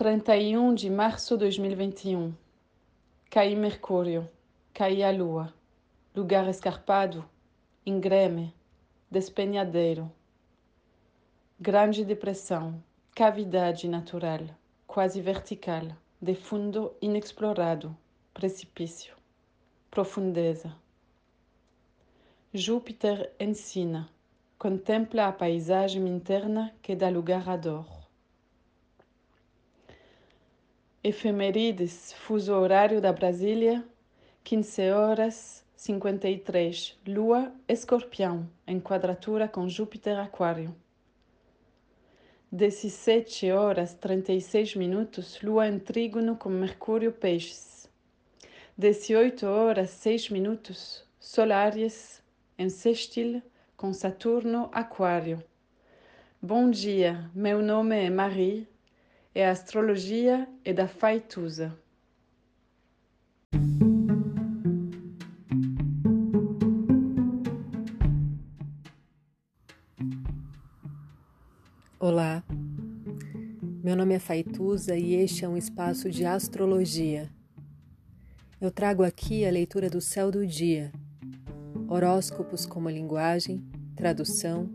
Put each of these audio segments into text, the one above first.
31 de março de 2021. Caí Mercúrio, caí a Lua. Lugar escarpado, ingreme, despenhadeiro. Grande depressão, cavidade natural, quase vertical, de fundo inexplorado, precipício, profundeza. Júpiter ensina, contempla a paisagem interna que dá lugar à dor. Efemerides, fuso horário da Brasília, 15 horas 53, Lua Escorpião, em quadratura com Júpiter Aquário. 17 horas 36 minutos, Lua em trígono com Mercúrio Peixes. 18 horas 6 minutos, Sol Áries em sextil com Saturno Aquário. Bom dia, meu nome é Marie é a astrologia e da Faituza. Olá, meu nome é Faituza e este é um espaço de astrologia. Eu trago aqui a leitura do céu do dia, horóscopos como linguagem, tradução,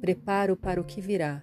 preparo para o que virá,